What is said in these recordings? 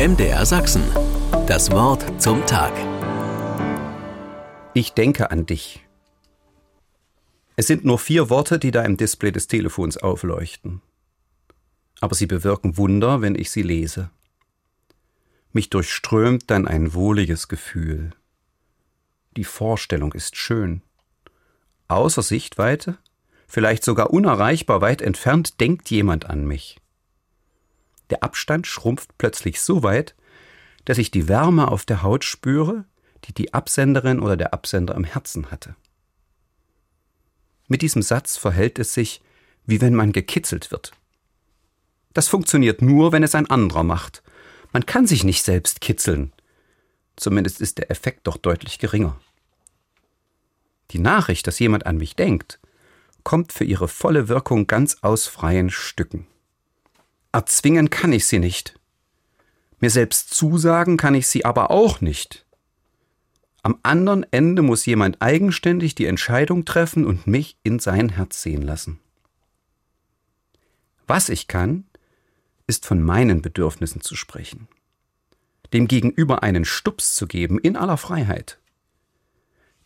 MDR Sachsen. Das Wort zum Tag. Ich denke an dich. Es sind nur vier Worte, die da im Display des Telefons aufleuchten. Aber sie bewirken Wunder, wenn ich sie lese. Mich durchströmt dann ein wohliges Gefühl. Die Vorstellung ist schön. Außer Sichtweite, vielleicht sogar unerreichbar weit entfernt, denkt jemand an mich. Der Abstand schrumpft plötzlich so weit, dass ich die Wärme auf der Haut spüre, die die Absenderin oder der Absender im Herzen hatte. Mit diesem Satz verhält es sich, wie wenn man gekitzelt wird. Das funktioniert nur, wenn es ein anderer macht. Man kann sich nicht selbst kitzeln. Zumindest ist der Effekt doch deutlich geringer. Die Nachricht, dass jemand an mich denkt, kommt für ihre volle Wirkung ganz aus freien Stücken. Erzwingen kann ich sie nicht. Mir selbst zusagen kann ich sie aber auch nicht. Am anderen Ende muss jemand eigenständig die Entscheidung treffen und mich in sein Herz sehen lassen. Was ich kann, ist von meinen Bedürfnissen zu sprechen, dem Gegenüber einen Stups zu geben in aller Freiheit.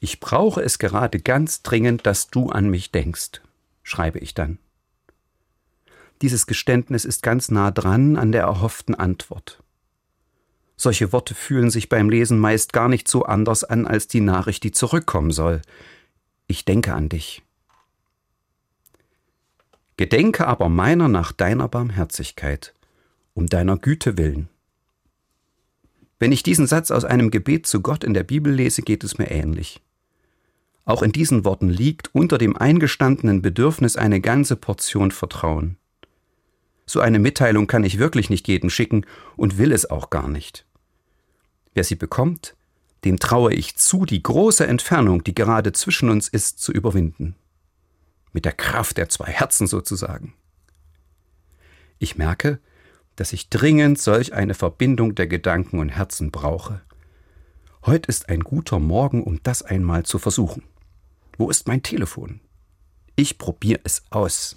Ich brauche es gerade ganz dringend, dass du an mich denkst, schreibe ich dann. Dieses Geständnis ist ganz nah dran an der erhofften Antwort. Solche Worte fühlen sich beim Lesen meist gar nicht so anders an als die Nachricht, die zurückkommen soll. Ich denke an dich. Gedenke aber meiner nach deiner Barmherzigkeit, um deiner Güte willen. Wenn ich diesen Satz aus einem Gebet zu Gott in der Bibel lese, geht es mir ähnlich. Auch in diesen Worten liegt unter dem eingestandenen Bedürfnis eine ganze Portion Vertrauen. So eine Mitteilung kann ich wirklich nicht jedem schicken und will es auch gar nicht. Wer sie bekommt, dem traue ich zu, die große Entfernung, die gerade zwischen uns ist, zu überwinden. Mit der Kraft der zwei Herzen sozusagen. Ich merke, dass ich dringend solch eine Verbindung der Gedanken und Herzen brauche. Heute ist ein guter Morgen, um das einmal zu versuchen. Wo ist mein Telefon? Ich probiere es aus.